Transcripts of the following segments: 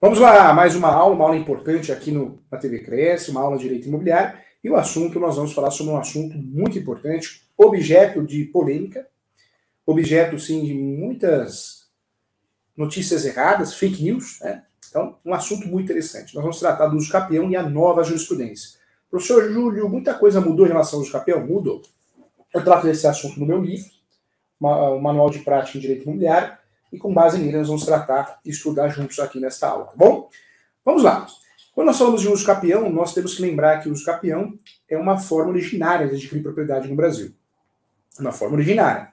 Vamos lá, mais uma aula, uma aula importante aqui no, na TV Cresce, uma aula de Direito Imobiliário. E o assunto, nós vamos falar sobre um assunto muito importante, objeto de polêmica, objeto, sim, de muitas notícias erradas, fake news, né? Então, um assunto muito interessante. Nós vamos tratar do uso capião e a nova jurisprudência. Professor Júlio, muita coisa mudou em relação ao uso capião? Mudou. Eu trato desse assunto no meu livro, o Manual de Prática em Direito Imobiliário, e com base nele nós vamos tratar e estudar juntos aqui nesta aula, tá bom? Vamos lá. Quando nós falamos de uso capião, nós temos que lembrar que o uso capião é uma forma originária de adquirir propriedade no Brasil. Uma forma originária.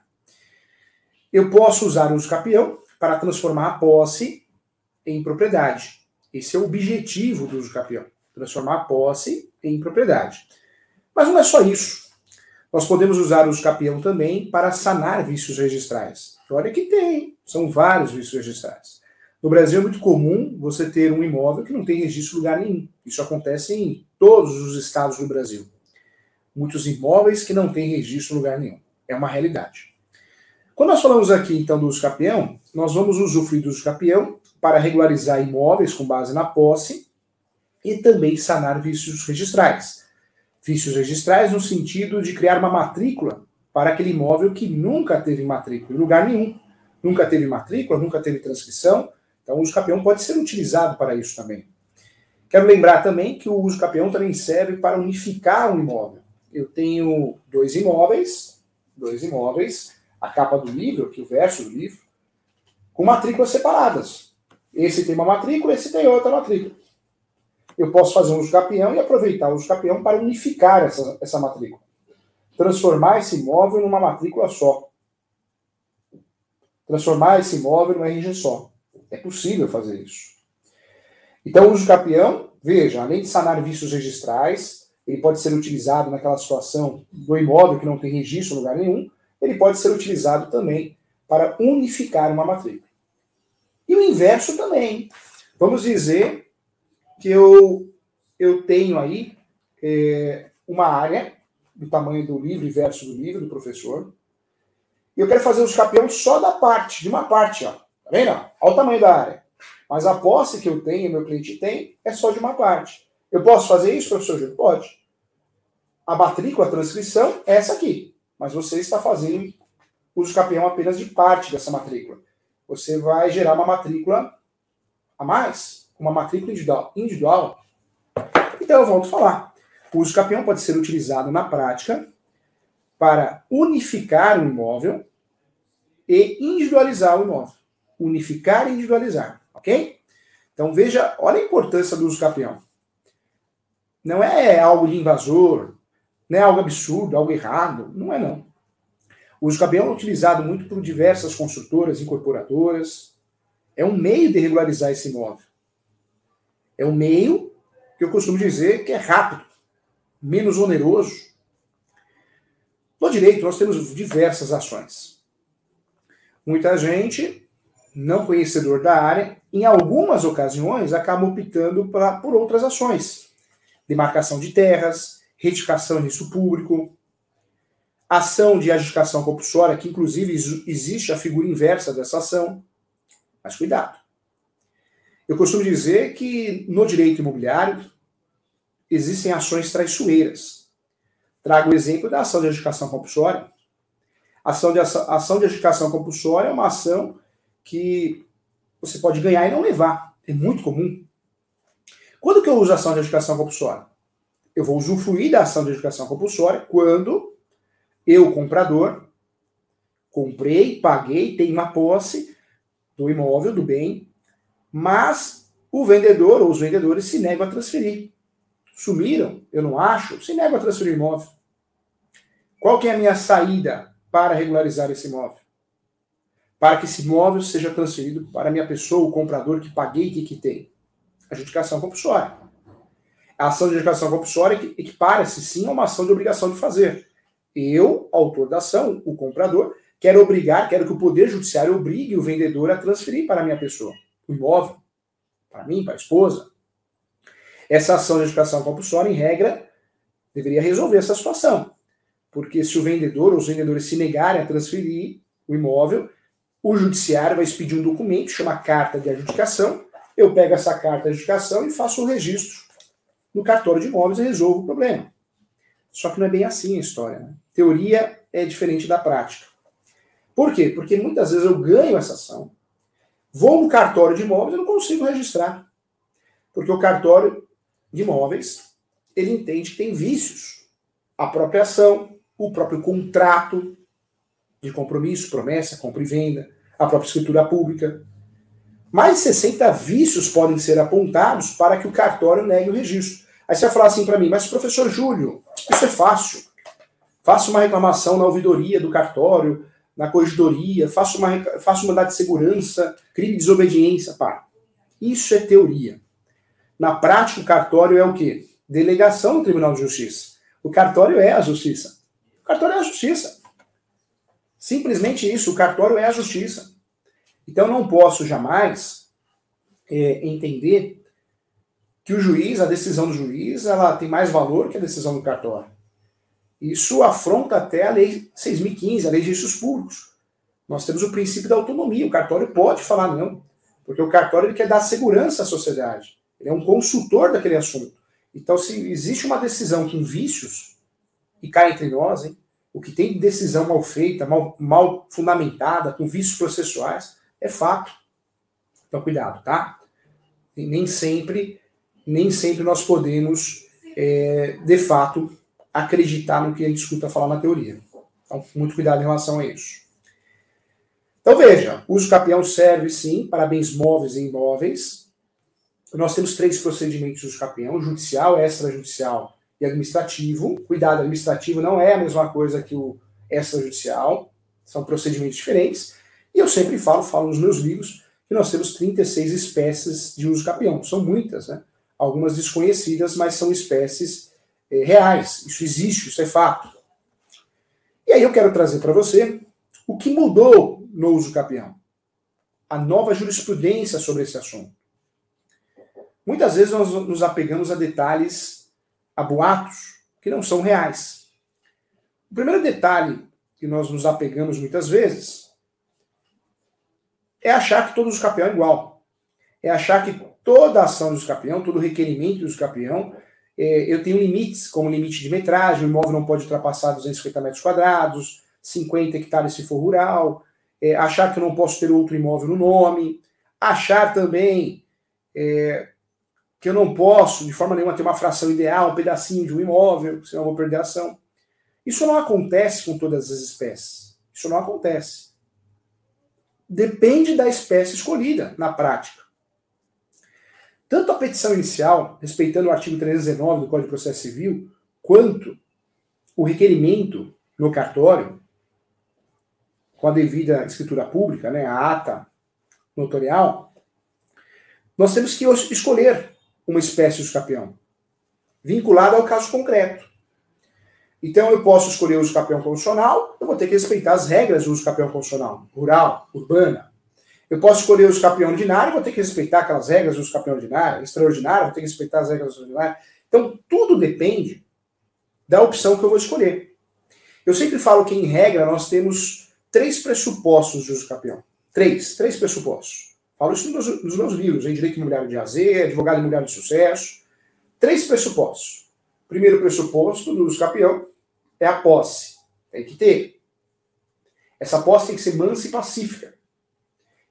Eu posso usar o uso capião para transformar a posse em propriedade. Esse é o objetivo do uso capião, transformar a posse em propriedade. Mas não é só isso. Nós podemos usar o uso capião também para sanar vícios registrais. Olha que tem, são vários vícios registrais. No Brasil é muito comum você ter um imóvel que não tem registro em lugar nenhum. Isso acontece em todos os estados do Brasil. Muitos imóveis que não têm registro em lugar nenhum. É uma realidade. Quando nós falamos aqui então do uso capião, nós vamos usufruir do uso capião para regularizar imóveis com base na posse e também sanar vícios registrais. Vícios registrais no sentido de criar uma matrícula para aquele imóvel que nunca teve matrícula em lugar nenhum nunca teve matrícula, nunca teve transcrição. Então, o uso capião pode ser utilizado para isso também. Quero lembrar também que o uso capião também serve para unificar um imóvel. Eu tenho dois imóveis, dois imóveis, a capa do livro, aqui o verso do livro, com matrículas separadas. Esse tem uma matrícula, esse tem outra matrícula. Eu posso fazer um uso capião e aproveitar o uso capião para unificar essa, essa matrícula. Transformar esse imóvel numa matrícula só transformar esse imóvel numa RG só. É possível fazer isso. Então, o uso capião, veja, além de sanar vícios registrais, ele pode ser utilizado naquela situação do imóvel que não tem registro em lugar nenhum, ele pode ser utilizado também para unificar uma matrícula. E o inverso também. Vamos dizer que eu, eu tenho aí é, uma área do tamanho do livro e verso do livro do professor, e eu quero fazer os campeões só da parte, de uma parte, ó. Tá vendo? Olha o tamanho da área. Mas a posse que eu tenho, meu cliente tem, é só de uma parte. Eu posso fazer isso, professor Júlio? Pode. A matrícula, a transcrição, é essa aqui. Mas você está fazendo uso campeão apenas de parte dessa matrícula. Você vai gerar uma matrícula a mais, uma matrícula individual. individual. Então eu volto falar. O uso campeão pode ser utilizado na prática para unificar um imóvel e individualizar o imóvel. Unificar e individualizar, ok? Então veja, olha a importância do uso capião. Não é algo de invasor, não é algo absurdo, algo errado, não é não. O uso capião é utilizado muito por diversas construtoras, incorporadoras. É um meio de regularizar esse imóvel. É um meio que eu costumo dizer que é rápido, menos oneroso, no direito, nós temos diversas ações. Muita gente, não conhecedor da área, em algumas ocasiões acaba optando pra, por outras ações. Demarcação de terras, retificação de risco público, ação de adjudicação compulsória, que inclusive existe a figura inversa dessa ação. Mas cuidado. Eu costumo dizer que no direito imobiliário existem ações traiçoeiras Trago o exemplo da ação de adjudicação compulsória. Ação de, ação de adjudicação compulsória é uma ação que você pode ganhar e não levar. É muito comum. Quando que eu uso ação de adjudicação compulsória? Eu vou usufruir da ação de adjudicação compulsória quando eu, comprador, comprei, paguei, tenho uma posse do imóvel, do bem, mas o vendedor ou os vendedores se negam a transferir. Sumiram, eu não acho, se negam a transferir imóvel. Qual que é a minha saída para regularizar esse imóvel? Para que esse imóvel seja transferido para a minha pessoa, o comprador que paguei que tem. Adjudicação compulsória. A ação de adjudicação compulsória equipara-se sim a uma ação de obrigação de fazer. Eu, autor da ação, o comprador, quero obrigar, quero que o Poder Judiciário obrigue o vendedor a transferir para a minha pessoa o imóvel, para mim, para a esposa. Essa ação de adjudicação compulsória, em regra, deveria resolver essa situação porque se o vendedor ou os vendedores se negarem a transferir o imóvel, o judiciário vai expedir um documento, chama carta de adjudicação, eu pego essa carta de educação e faço um registro no cartório de imóveis e resolvo o problema. Só que não é bem assim a história. Né? Teoria é diferente da prática. Por quê? Porque muitas vezes eu ganho essa ação, vou no cartório de imóveis e não consigo registrar. Porque o cartório de imóveis, ele entende que tem vícios. A própria ação, o próprio contrato de compromisso, promessa, compra e venda, a própria escritura pública. Mais de 60 vícios podem ser apontados para que o cartório negue o registro. Aí você vai falar assim para mim, mas professor Júlio, isso é fácil. Faça uma reclamação na ouvidoria do cartório, na corregedoria, faça uma, faça um mandado de segurança, crime de desobediência. Pá. Isso é teoria. Na prática, o cartório é o quê? Delegação do Tribunal de Justiça. O cartório é a justiça. O cartório é a justiça. Simplesmente isso, o cartório é a justiça. Então não posso jamais é, entender que o juiz, a decisão do juiz, ela tem mais valor que a decisão do cartório. Isso afronta até a lei 6.015, a lei de registros públicos. Nós temos o princípio da autonomia. O cartório pode falar não, porque o cartório ele quer dar segurança à sociedade. Ele é um consultor daquele assunto. Então, se existe uma decisão com vícios, e cai entre nós, hein, o que tem decisão mal feita, mal, mal fundamentada, com vícios processuais, é fato. Então, cuidado, tá? E nem sempre, nem sempre nós podemos, é, de fato, acreditar no que a gente escuta falar na teoria. Então, muito cuidado em relação a isso. Então, veja, uso capião serve, sim, para bens móveis e imóveis. Nós temos três procedimentos de capião, judicial, extrajudicial e administrativo. Cuidado, administrativo não é a mesma coisa que o extrajudicial, são procedimentos diferentes. E eu sempre falo, falo nos meus livros, que nós temos 36 espécies de uso capião. São muitas, né? Algumas desconhecidas, mas são espécies é, reais. Isso existe, isso é fato. E aí eu quero trazer para você o que mudou no uso capião. A nova jurisprudência sobre esse assunto. Muitas vezes nós nos apegamos a detalhes, a boatos, que não são reais. O primeiro detalhe que nós nos apegamos muitas vezes é achar que todo uso capião é igual. É achar que toda ação do capião, todo requerimento do capião é, eu tenho limites, como limite de metragem, o imóvel não pode ultrapassar 250 metros quadrados, 50 hectares se for rural, é, achar que eu não posso ter outro imóvel no nome, achar também é, que eu não posso, de forma nenhuma, ter uma fração ideal, um pedacinho de um imóvel, senão eu vou perder a ação. Isso não acontece com todas as espécies. Isso não acontece. Depende da espécie escolhida na prática. Tanto a petição inicial, respeitando o artigo 319 do Código de Processo Civil, quanto o requerimento no cartório, com a devida escritura pública, né, a ata notarial, nós temos que escolher uma espécie de escapião, vinculada ao caso concreto. Então eu posso escolher o escapião constitucional, eu vou ter que respeitar as regras do escapião constitucional, rural, urbana, eu posso escolher o escapião ordinário, vou ter que respeitar aquelas regras do escapião ordinário, extraordinário, vou ter que respeitar as regras ordinárias. Então, tudo depende da opção que eu vou escolher. Eu sempre falo que, em regra, nós temos três pressupostos de uso capião. Três, três pressupostos. Falo isso nos, nos meus livros, em Direito Imobiliário de AZ, Advogado Imobiliário de Sucesso. Três pressupostos. Primeiro pressuposto do uso capião é a posse. Tem que ter. Essa posse tem que ser mansa e pacífica.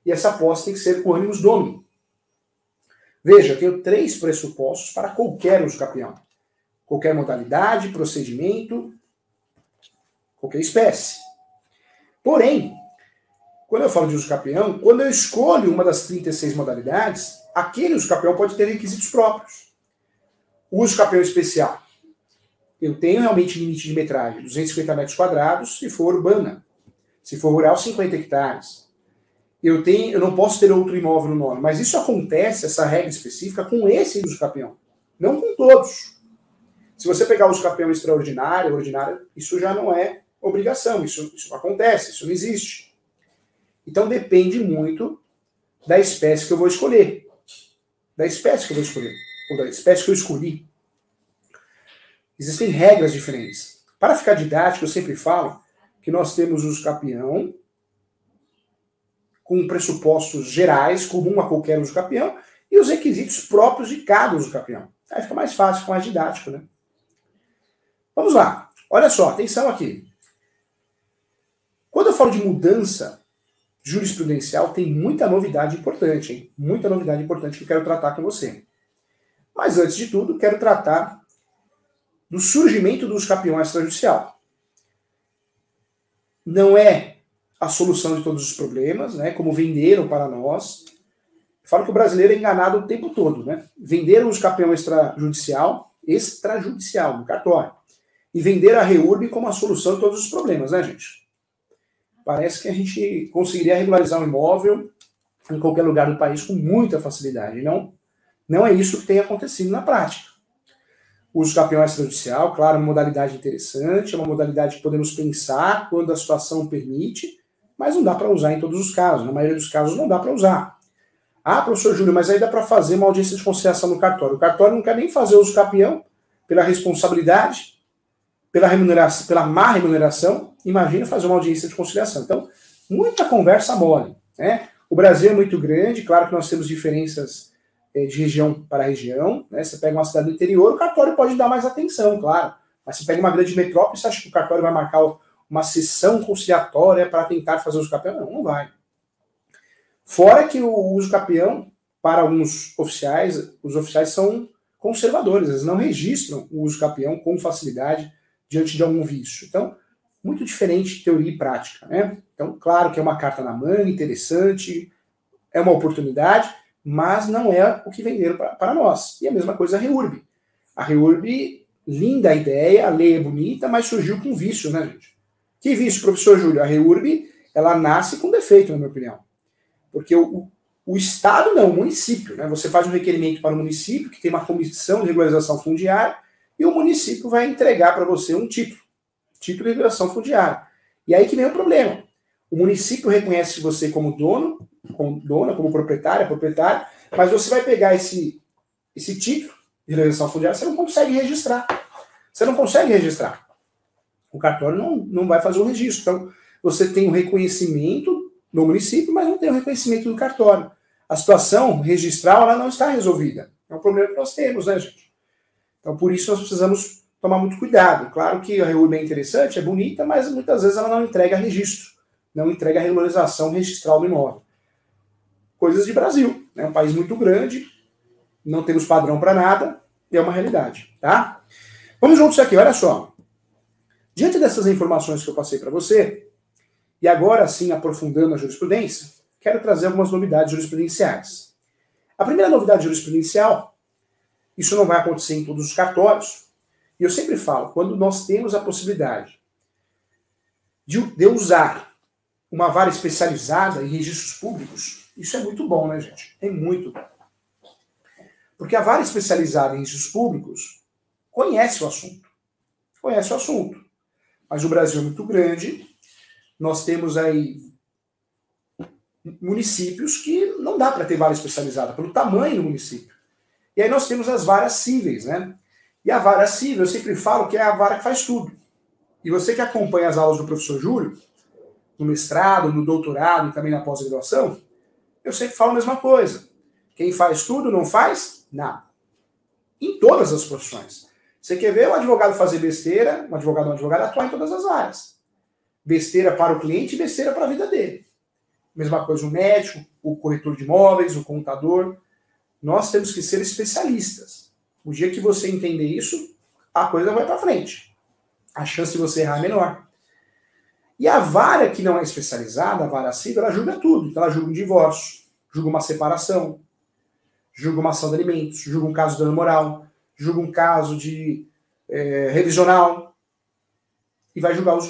E essa posse tem que ser com ânimos domini. Veja, eu tenho três pressupostos para qualquer uso capião. Qualquer modalidade, procedimento, qualquer espécie. Porém, quando eu falo de uso capião, quando eu escolho uma das 36 modalidades, aquele uso capião pode ter requisitos próprios. O uso capião especial. Eu tenho realmente limite de metragem, 250 metros quadrados, se for urbana. Se for rural, 50 hectares eu tenho, eu não posso ter outro imóvel no nome. Mas isso acontece, essa regra específica, com esse uso capião, não com todos. Se você pegar o uso capião extraordinário, ordinário, isso já não é obrigação, isso, isso acontece, isso não existe. Então depende muito da espécie que eu vou escolher. Da espécie que eu vou escolher, ou da espécie que eu escolhi. Existem regras diferentes. Para ficar didático, eu sempre falo que nós temos o uso capião, com pressupostos gerais, comum a qualquer uso capião, e os requisitos próprios de cada uso campeão. Aí fica mais fácil, fica mais didático, né? Vamos lá. Olha só, atenção aqui. Quando eu falo de mudança jurisprudencial, tem muita novidade importante, hein? Muita novidade importante que eu quero tratar com você. Mas antes de tudo, quero tratar do surgimento do uso campeão extrajudicial. Não é a solução de todos os problemas, né? Como venderam para nós. Eu falo que o brasileiro é enganado o tempo todo, né? Venderam o uso campeão extrajudicial, extrajudicial, no cartório e vender a REURB como a solução de todos os problemas, né, gente? Parece que a gente conseguiria regularizar um imóvel em qualquer lugar do país com muita facilidade. Não, não é isso que tem acontecido na prática. O uso campeão extrajudicial, claro, é uma modalidade interessante, é uma modalidade que podemos pensar quando a situação permite, mas não dá para usar em todos os casos. Na maioria dos casos não dá para usar. Ah, professor Júlio, mas aí dá para fazer uma audiência de conciliação no cartório. O cartório não quer nem fazer uso campeão pela responsabilidade pela remuneração, pela má remuneração, imagina fazer uma audiência de conciliação. Então, muita conversa mole. Né? O Brasil é muito grande, claro que nós temos diferenças é, de região para região. Né? Você pega uma cidade do interior, o cartório pode dar mais atenção, claro. Mas você pega uma grande metrópole, você acha que o cartório vai marcar uma sessão conciliatória para tentar fazer uso capião? Não, não vai. Fora que o uso capião, para alguns oficiais, os oficiais são conservadores, eles não registram o uso capião com facilidade diante de algum vício. Então, muito diferente teoria e prática. Né? Então, claro que é uma carta na manga, interessante, é uma oportunidade, mas não é o que venderam para nós. E a mesma coisa a REURB. A REURB, linda a ideia, a lei é bonita, mas surgiu com vício, né, gente? Que vício, professor Júlio? A REURB, ela nasce com defeito, na minha opinião. Porque o, o Estado não, o município. Né? Você faz um requerimento para o município, que tem uma comissão de regularização fundiária, e o município vai entregar para você um título, título de liberação fundiária. E aí que vem o problema. O município reconhece você como dono, como dona, como proprietária, proprietário, mas você vai pegar esse, esse título de liberação fundiária, você não consegue registrar. Você não consegue registrar. O cartório não, não vai fazer o registro. Então, você tem o um reconhecimento no município, mas não tem o um reconhecimento do cartório. A situação registral ela não está resolvida. É um problema que nós temos, né, gente? Então, por isso, nós precisamos tomar muito cuidado. Claro que a REURB é interessante, é bonita, mas muitas vezes ela não entrega registro, não entrega regularização registral do imóvel. Coisas de Brasil, é né? um país muito grande, não temos padrão para nada, é uma realidade, tá? Vamos juntos aqui, olha só. Diante dessas informações que eu passei para você, e agora sim aprofundando a jurisprudência, quero trazer algumas novidades jurisprudenciais. A primeira novidade jurisprudencial isso não vai acontecer em todos os cartórios. E eu sempre falo, quando nós temos a possibilidade de, de usar uma vara especializada em registros públicos, isso é muito bom, né, gente? É muito bom. Porque a vara especializada em registros públicos conhece o assunto. Conhece o assunto. Mas o Brasil é muito grande, nós temos aí municípios que não dá para ter vara especializada, pelo tamanho do município. E aí nós temos as varas cíveis, né? E a vara cível, eu sempre falo que é a vara que faz tudo. E você que acompanha as aulas do professor Júlio, no mestrado, no doutorado e também na pós-graduação, eu sempre falo a mesma coisa. Quem faz tudo não faz nada. Em todas as profissões. Você quer ver um advogado fazer besteira, um advogado ou um advogado atuar em todas as áreas. Besteira para o cliente e besteira para a vida dele. Mesma coisa o médico, o corretor de imóveis, o contador. Nós temos que ser especialistas. O dia que você entender isso, a coisa vai para frente. A chance de você errar é menor. E a vara que não é especializada, a vara civil, ela julga tudo. Então ela julga um divórcio, julga uma separação, julga uma ação de alimentos, julga um caso de dano moral, julga um caso de é, revisional e vai julgar o uso.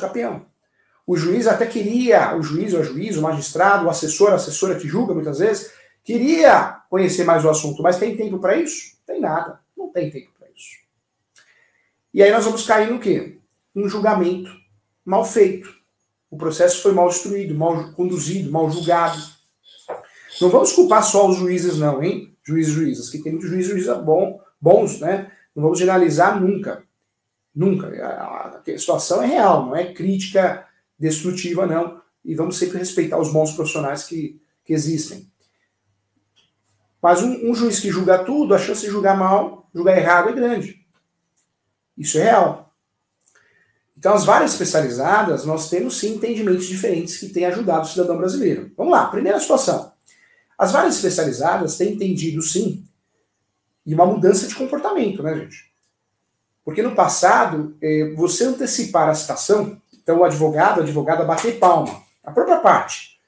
O juiz até queria, o juiz ou a juiz, o magistrado, o assessor, a assessora que julga muitas vezes, Queria conhecer mais o assunto, mas tem tempo para isso? Tem nada. Não tem tempo para isso. E aí nós vamos cair no quê? Um julgamento mal feito. O processo foi mal instruído, mal conduzido, mal julgado. Não vamos culpar só os juízes, não, hein? Juízes juízes, que tem muitos juízes juízes bom, bons, né? Não vamos generalizar nunca. Nunca. A situação é real, não é crítica destrutiva, não. E vamos sempre respeitar os bons profissionais que, que existem. Mas um, um, juiz que julga tudo, a chance de julgar mal, julgar errado é grande. Isso é real. Então, as várias especializadas, nós temos sim entendimentos diferentes que têm ajudado o cidadão brasileiro. Vamos lá, primeira situação. As várias especializadas têm entendido sim e uma mudança de comportamento, né, gente? Porque no passado, eh, você antecipar a citação, então o advogado, a advogada bater palma, a própria parte,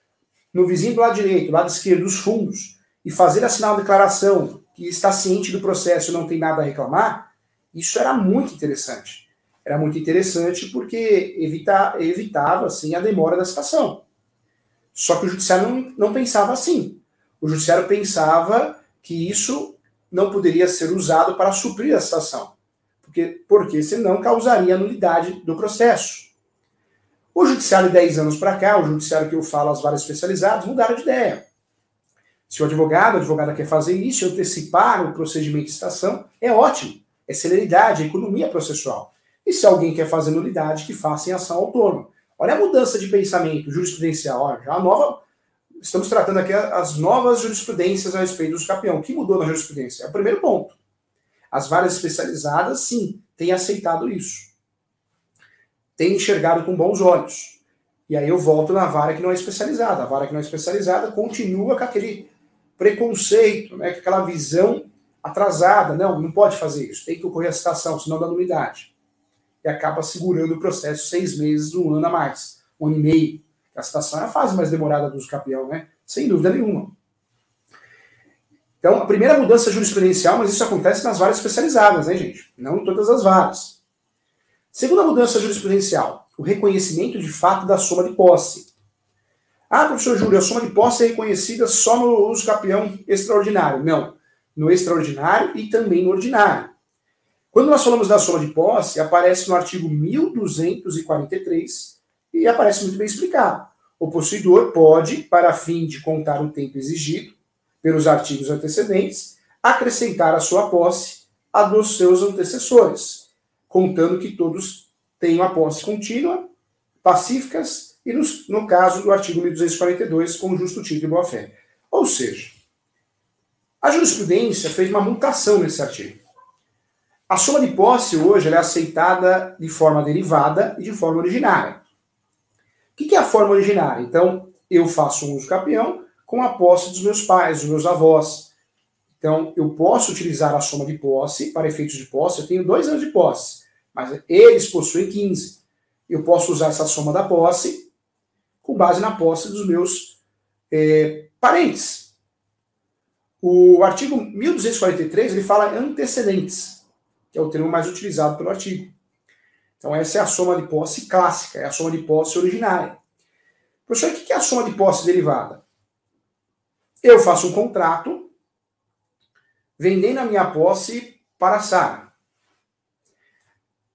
no vizinho do lado direito, do lado esquerdo, dos fundos, e fazer assinar uma declaração que está ciente do processo e não tem nada a reclamar, isso era muito interessante. Era muito interessante porque evita, evitava assim, a demora da citação. Só que o judiciário não, não pensava assim. O judiciário pensava que isso não poderia ser usado para suprir a citação, porque, porque senão causaria nulidade do processo. O judiciário de 10 anos para cá, o judiciário que eu falo, as várias especializadas, mudaram de ideia. Se o advogado, a advogada quer fazer isso, antecipar o procedimento de citação, é ótimo. É celeridade, é economia processual. E se alguém quer fazer nulidade, que faça em ação autônoma. Olha a mudança de pensamento jurisprudencial. Olha, a nova estamos tratando aqui as novas jurisprudências a respeito do campeão. O que mudou na jurisprudência? É o primeiro ponto. As várias especializadas, sim, têm aceitado isso. Têm enxergado com bons olhos. E aí eu volto na vara que não é especializada. A vara que não é especializada continua com aquele preconceito, né, aquela visão atrasada. Não, não pode fazer isso. Tem que ocorrer a citação, senão dá nulidade. E acaba segurando o processo seis meses, um ano a mais. Um ano e meio. A citação é a fase mais demorada do campeão, né? Sem dúvida nenhuma. Então, a primeira mudança jurisprudencial, mas isso acontece nas varas especializadas, né, gente? Não em todas as varas. Segunda mudança jurisprudencial, o reconhecimento de fato da soma de posse. Ah, professor Júlio, a soma de posse é reconhecida só no uso campeão extraordinário. Não, no extraordinário e também no ordinário. Quando nós falamos da soma de posse, aparece no artigo 1243 e aparece muito bem explicado. O possuidor pode, para fim de contar o tempo exigido pelos artigos antecedentes, acrescentar a sua posse a dos seus antecessores, contando que todos tenham a posse contínua, pacíficas e, no, no caso do artigo 1242, com justo título e boa-fé. Ou seja, a jurisprudência fez uma mutação nesse artigo. A soma de posse hoje é aceitada de forma derivada e de forma originária que, que é a forma originária? Então, eu faço um uso capião com a posse dos meus pais, dos meus avós. Então, eu posso utilizar a soma de posse para efeitos de posse. Eu tenho dois anos de posse, mas eles possuem 15. Eu posso usar essa soma da posse com base na posse dos meus é, parentes. O artigo 1243 ele fala antecedentes, que é o termo mais utilizado pelo artigo. Então, essa é a soma de posse clássica, é a soma de posse originária. Professor, o que é a soma de posse derivada? Eu faço um contrato vendendo a minha posse para a Sara.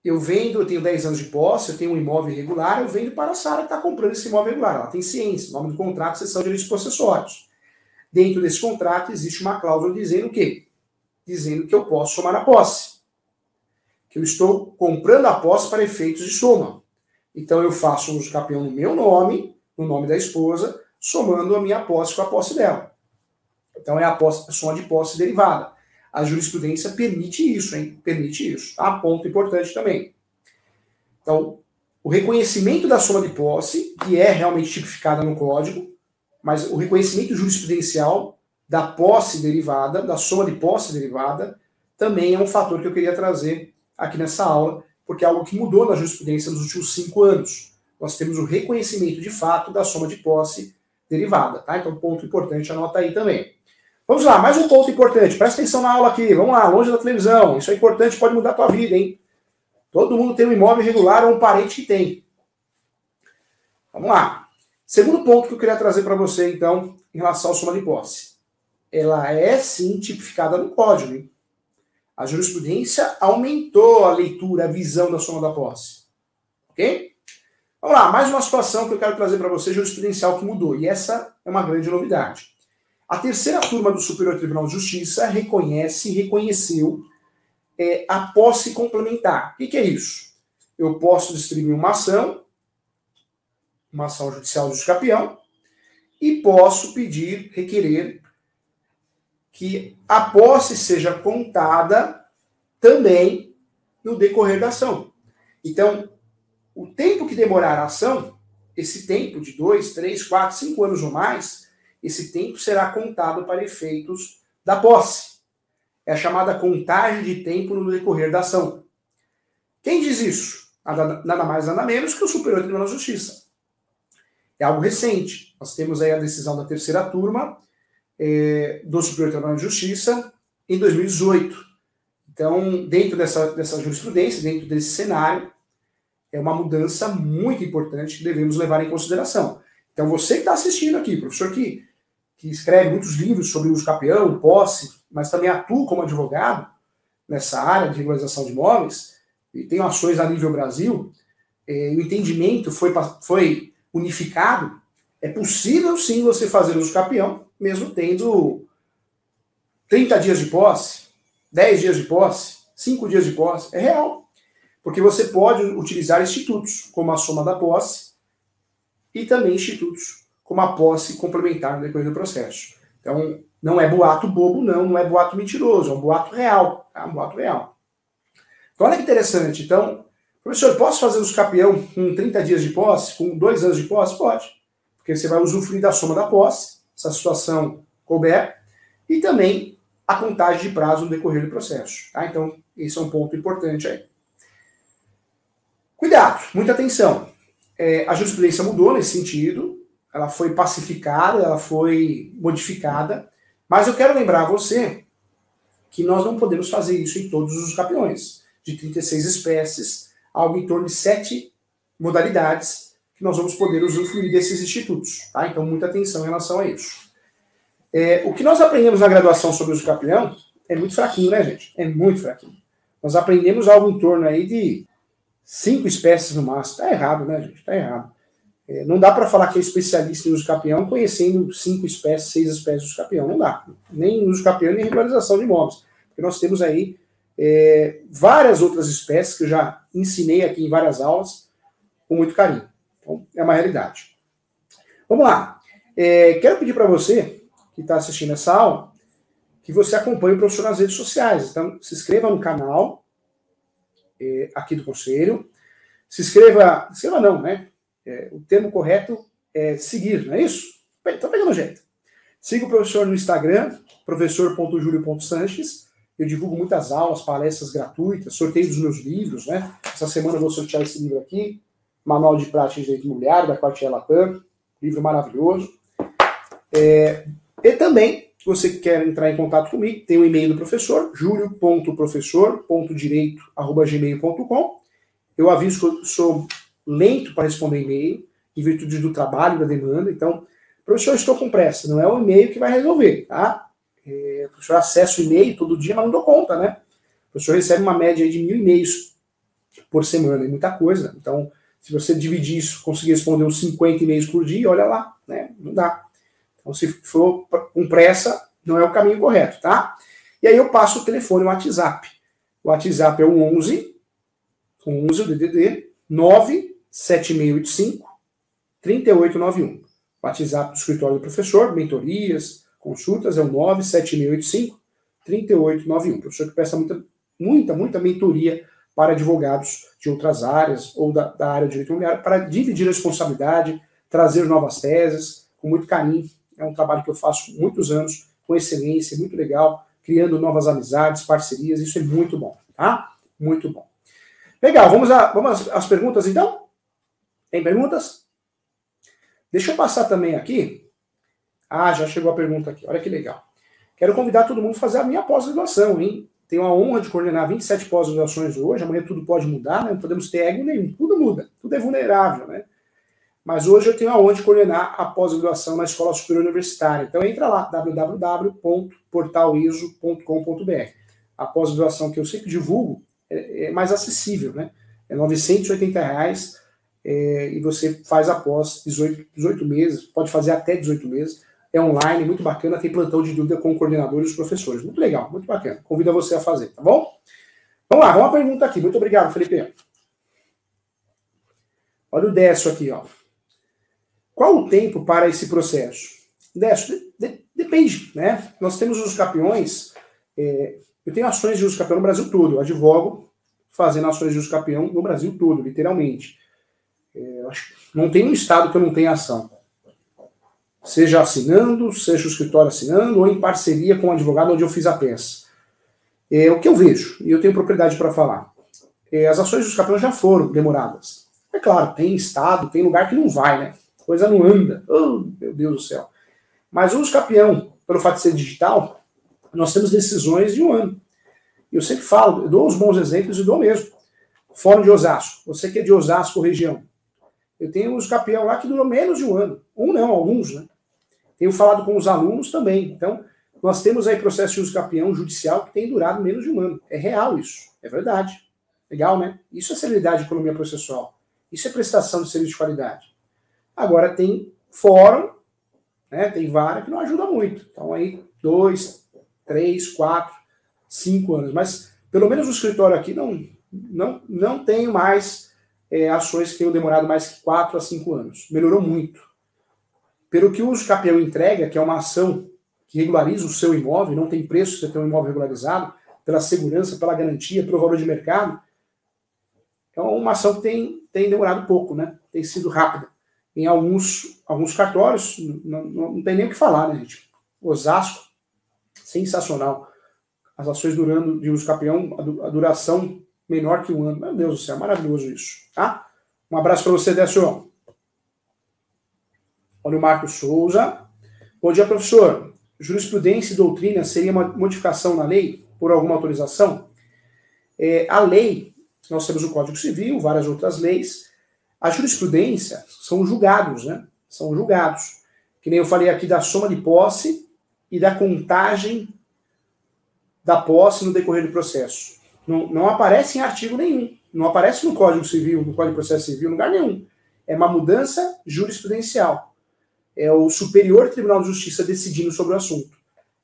Eu vendo, eu tenho 10 anos de posse, eu tenho um imóvel irregular, eu vendo para a Sara que está comprando esse imóvel irregular. Ela tem ciência, o nome do contrato, sessão de direitos possessórios. Dentro desse contrato existe uma cláusula dizendo o quê? Dizendo que eu posso somar a posse que eu estou comprando a posse para efeitos de soma. Então eu faço um uso no meu nome, no nome da esposa, somando a minha posse com a posse dela. Então é a, posse, a soma de posse derivada. A jurisprudência permite isso, hein? Permite isso. Tá? Ponto importante também. Então, o reconhecimento da soma de posse, que é realmente tipificada no código, mas o reconhecimento jurisprudencial da posse derivada, da soma de posse derivada, também é um fator que eu queria trazer aqui nessa aula, porque é algo que mudou na jurisprudência nos últimos cinco anos. Nós temos o reconhecimento de fato da soma de posse derivada, tá? Então, ponto importante, anota aí também. Vamos lá, mais um ponto importante. Presta atenção na aula aqui. Vamos lá, longe da televisão. Isso é importante, pode mudar a tua vida, hein? Todo mundo tem um imóvel irregular ou um parente que tem. Vamos lá. Segundo ponto que eu queria trazer para você, então, em relação à soma de posse. Ela é sim tipificada no código, hein? A jurisprudência aumentou a leitura, a visão da soma da posse. Ok? Vamos lá, mais uma situação que eu quero trazer para você, jurisprudencial, que mudou. E essa é uma grande novidade. A terceira turma do Superior Tribunal de Justiça reconhece e reconheceu é, a posse complementar. O que, que é isso? Eu posso distribuir uma ação, uma ação judicial de escapião, e posso pedir, requerer que a posse seja contada também no decorrer da ação. Então, o tempo que demorar a ação, esse tempo de dois, três, quatro, cinco anos ou mais, esse tempo será contado para efeitos da posse. É a chamada contagem de tempo no decorrer da ação. Quem diz isso? Nada mais, nada menos que o Superior Tribunal de Justiça. É algo recente. Nós temos aí a decisão da terceira turma é, do Superior Tribunal de Justiça em 2018. Então, dentro dessa, dessa jurisprudência, dentro desse cenário, é uma mudança muito importante que devemos levar em consideração. Então, você que está assistindo aqui, professor que, que escreve muitos livros sobre uso capião, posse, mas também atua como advogado nessa área de regularização de imóveis, e tem ações a nível Brasil, é, o entendimento foi, foi unificado, é possível sim você fazer uso capião, mesmo tendo 30 dias de posse, 10 dias de posse, 5 dias de posse. É real. Porque você pode utilizar institutos como a soma da posse e também institutos como a posse complementar no decorrer do processo. Então, não é boato bobo, não, não é boato mentiroso, é um boato real. É um boato real. Então, olha que interessante. Então, professor, posso fazer os capião com 30 dias de posse, com dois anos de posse? Pode. Porque você vai usufruir da soma da posse, essa situação couber, e também a contagem de prazo no decorrer do processo. Tá? Então, esse é um ponto importante aí. Cuidado, muita atenção. É, a jurisprudência mudou nesse sentido, ela foi pacificada, ela foi modificada, mas eu quero lembrar a você que nós não podemos fazer isso em todos os campeões, de 36 espécies, algo em torno de sete modalidades que nós vamos poder usufruir desses institutos. Tá? Então, muita atenção em relação a isso. É, o que nós aprendemos na graduação sobre o uso capião é muito fraquinho, né, gente? É muito fraquinho. Nós aprendemos algo em torno aí de cinco espécies no máximo. Tá errado, né, gente? Tá errado. É, não dá para falar que é especialista em uso capião conhecendo cinco espécies, seis espécies de uso capião. Não dá. Nem uso capião, nem regularização de imóveis. Porque nós temos aí é, várias outras espécies que eu já ensinei aqui em várias aulas com muito carinho. Então, é uma realidade. Vamos lá. É, quero pedir para você que está assistindo essa aula que você acompanhe o professor nas redes sociais. Então, se inscreva no canal é, aqui do Conselho. Se inscreva, se inscreva não, né? É, o termo correto é seguir, não é isso? Bem, tá pegando jeito. Siga o professor no Instagram, professor.julio.sanches. Eu divulgo muitas aulas, palestras gratuitas, sorteio dos meus livros, né? Essa semana eu vou sortear esse livro aqui, Manual de Prática de Direito Imobiliário, da Quartier Latam, livro maravilhoso. É, e também se você quer entrar em contato comigo, tem o e-mail do professor, julio.professor.direito.gmail.com. Eu aviso que eu sou lento para responder e-mail, em virtude do trabalho, da demanda. Então, professor, estou com pressa. Não é o e-mail que vai resolver, tá? É, o professor acessa o e-mail todo dia, mas não dou conta, né? O professor recebe uma média de mil e-mails por semana, é muita coisa. Então, se você dividir isso, conseguir responder uns 50 e-mails por dia, olha lá, né? Não dá. Então, se for com pressa, não é o caminho correto, tá? E aí eu passo o telefone, o WhatsApp. O WhatsApp é o 11, 11 o DDD, 97685 3891. WhatsApp do escritório do professor, mentorias, consultas, é o 97685 3891. Professor que peça muita, muita, muita mentoria para advogados de outras áreas ou da, da área de direito imobiliário para dividir a responsabilidade, trazer novas teses, com muito carinho é um trabalho que eu faço muitos anos, com excelência, muito legal, criando novas amizades, parcerias, isso é muito bom, tá? Muito bom. Legal, vamos, a, vamos às, perguntas então? Tem perguntas? Deixa eu passar também aqui. Ah, já chegou a pergunta aqui, olha que legal. Quero convidar todo mundo a fazer a minha pós-graduação, hein? Tenho a honra de coordenar 27 pós-graduações hoje, amanhã tudo pode mudar, né? não podemos ter ego nenhum, tudo muda, tudo é vulnerável, né? Mas hoje eu tenho aonde coordenar a pós-graduação na Escola Superior Universitária. Então entra lá, www.portaliso.com.br. A pós-graduação que eu sempre divulgo é, é, mais acessível, né? É 980 reais é, e você faz a pós 18, 18 meses, pode fazer até 18 meses. É online, muito bacana, tem plantão de dúvida com o coordenador e os professores. Muito legal, muito bacana. Convido você a fazer, tá bom? Vamos lá, uma pergunta aqui. Muito obrigado, Felipe. Olha o Décio aqui, ó. Qual o tempo para esse processo? Décio, de, de, depende, né? Nós temos os campeões, é, eu tenho ações de uso campeão no Brasil todo, eu advogo fazendo ações de uso campeão no Brasil todo, literalmente. É, não tem um estado que eu não tenha ação. Seja assinando, seja o escritório assinando, ou em parceria com o advogado onde eu fiz a peça. É o que eu vejo, e eu tenho propriedade para falar. É, as ações dos campeões já foram demoradas. É claro, tem estado, tem lugar que não vai, né? Coisa não anda. Oh, meu Deus do céu. Mas o uso campeão, pelo fato de ser digital, nós temos decisões de um ano. E eu sempre falo, eu dou os bons exemplos e dou mesmo. Fórum de Osasco. Você que é de Osasco, região. Eu tenho os campeão lá que durou menos de um ano. Um não, alguns, né? Tenho falado com os alunos também. Então, nós temos aí processo de uso campeão judicial que tem durado menos de um ano. É real isso. É verdade. Legal, né? Isso é celeridade de economia processual. Isso é prestação de serviço de qualidade. Agora tem fórum, né? Tem vara que não ajuda muito. Então aí, dois, três, quatro, cinco anos. Mas pelo menos o escritório aqui não, não, não tem mais é, ações que tenham demorado mais que 4 a 5 anos. Melhorou muito. Pelo que o capião entrega, que é uma ação que regulariza o seu imóvel, não tem preço você ter um imóvel regularizado, pela segurança, pela garantia, pelo valor de mercado, é uma ação que tem, tem demorado pouco, né? Tem sido rápida. Em alguns, alguns cartórios, não, não, não tem nem o que falar, né, gente? Osasco, sensacional. As ações durando de uso capião, a duração menor que um ano. Meu Deus do céu, maravilhoso isso. Tá? Um abraço para você, Décio. Olha o Marcos Souza. Bom dia, professor. Jurisprudência e doutrina seria uma modificação na lei por alguma autorização? É, a lei, nós temos o Código Civil, várias outras leis. A jurisprudência são julgados, né? São julgados. Que nem eu falei aqui da soma de posse e da contagem da posse no decorrer do processo. Não, não aparece em artigo nenhum. Não aparece no Código Civil, no Código de Processo Civil, em lugar nenhum. É uma mudança jurisprudencial. É o Superior Tribunal de Justiça decidindo sobre o assunto.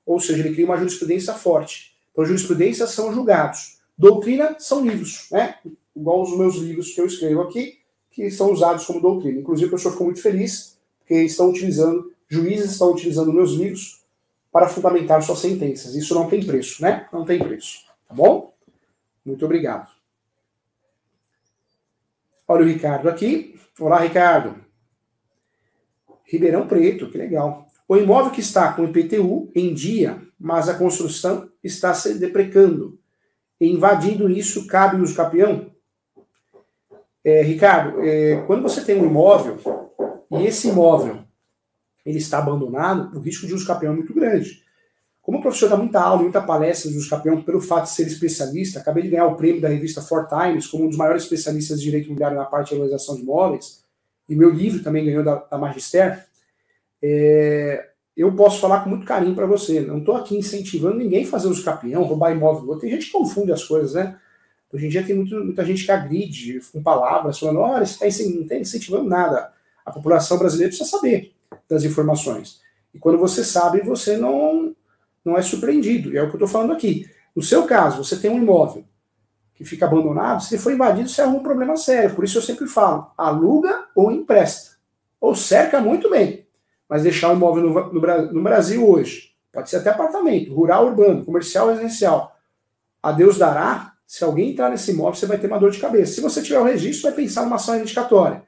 Ou seja, ele cria uma jurisprudência forte. Então, jurisprudência são julgados. Doutrina são livros, né? Igual os meus livros que eu escrevo aqui, que são usados como doutrina. Inclusive, o professor ficou muito feliz, porque estão utilizando, juízes estão utilizando meus livros para fundamentar suas sentenças. Isso não tem preço, né? Não tem preço. Tá bom? Muito obrigado. Olha o Ricardo aqui. Olá, Ricardo. Ribeirão Preto, que legal. O imóvel que está com IPTU em dia, mas a construção está se deprecando. Invadindo isso, cabe o uso capião? É, Ricardo, é, quando você tem um imóvel e esse imóvel ele está abandonado, o risco de uso capião é muito grande. Como professor dá muita aula, muita palestra dos campeões pelo fato de ser especialista, acabei de ganhar o prêmio da revista Four Times como um dos maiores especialistas de direito imobiliário na parte de regularização de imóveis, e meu livro também ganhou da, da Magister, é, eu posso falar com muito carinho para você. Não estou aqui incentivando ninguém a fazer os campeão, roubar imóvel. Tem gente que confunde as coisas, né? Hoje em dia tem muito, muita gente que agride com palavras, falando, olha, você está não está incentivando nada. A população brasileira precisa saber das informações. E quando você sabe, você não não é surpreendido. E é o que eu estou falando aqui. No seu caso, você tem um imóvel que fica abandonado, se ele for invadido, você arruma um problema sério. Por isso eu sempre falo, aluga ou empresta. Ou cerca muito bem. Mas deixar o imóvel no, no, no Brasil hoje, pode ser até apartamento, rural, urbano, comercial, residencial. A Deus dará, se alguém entrar nesse imóvel, você vai ter uma dor de cabeça. Se você tiver o registro, vai pensar numa ação reivindicatória.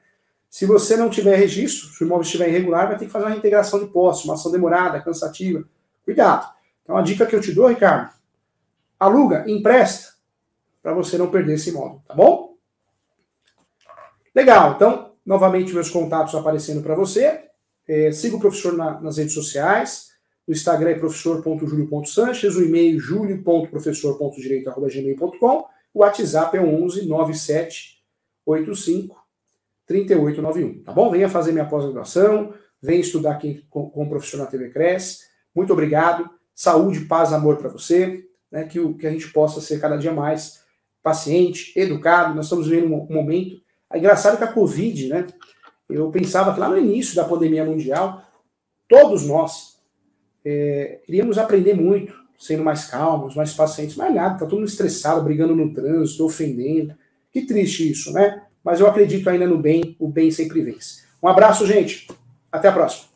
Se você não tiver registro, se o imóvel estiver irregular, vai ter que fazer uma reintegração de posse, uma ação demorada, cansativa. Cuidado. Então a dica que eu te dou, Ricardo, aluga, empresta, para você não perder esse imóvel, tá bom? Legal, então, novamente meus contatos aparecendo para você. É, siga o professor na, nas redes sociais. O Instagram é professor.julio.sanches, o e-mail julio.professor.direito.gmail.com, o WhatsApp é 11 97 85 3891, tá bom? Venha fazer minha pós-graduação, venha estudar aqui com, com o professor na TV Cresce. Muito obrigado saúde, paz, amor para você, né, que, que a gente possa ser cada dia mais paciente, educado. Nós estamos vivendo um, um momento. É engraçado que a Covid, né? Eu pensava que lá no início da pandemia mundial, todos nós é, iríamos aprender muito, sendo mais calmos, mais pacientes, mas nada, tá todo mundo estressado, brigando no trânsito, ofendendo. Que triste isso, né? Mas eu acredito ainda no bem, o bem sempre vence. Um abraço, gente. Até a próxima.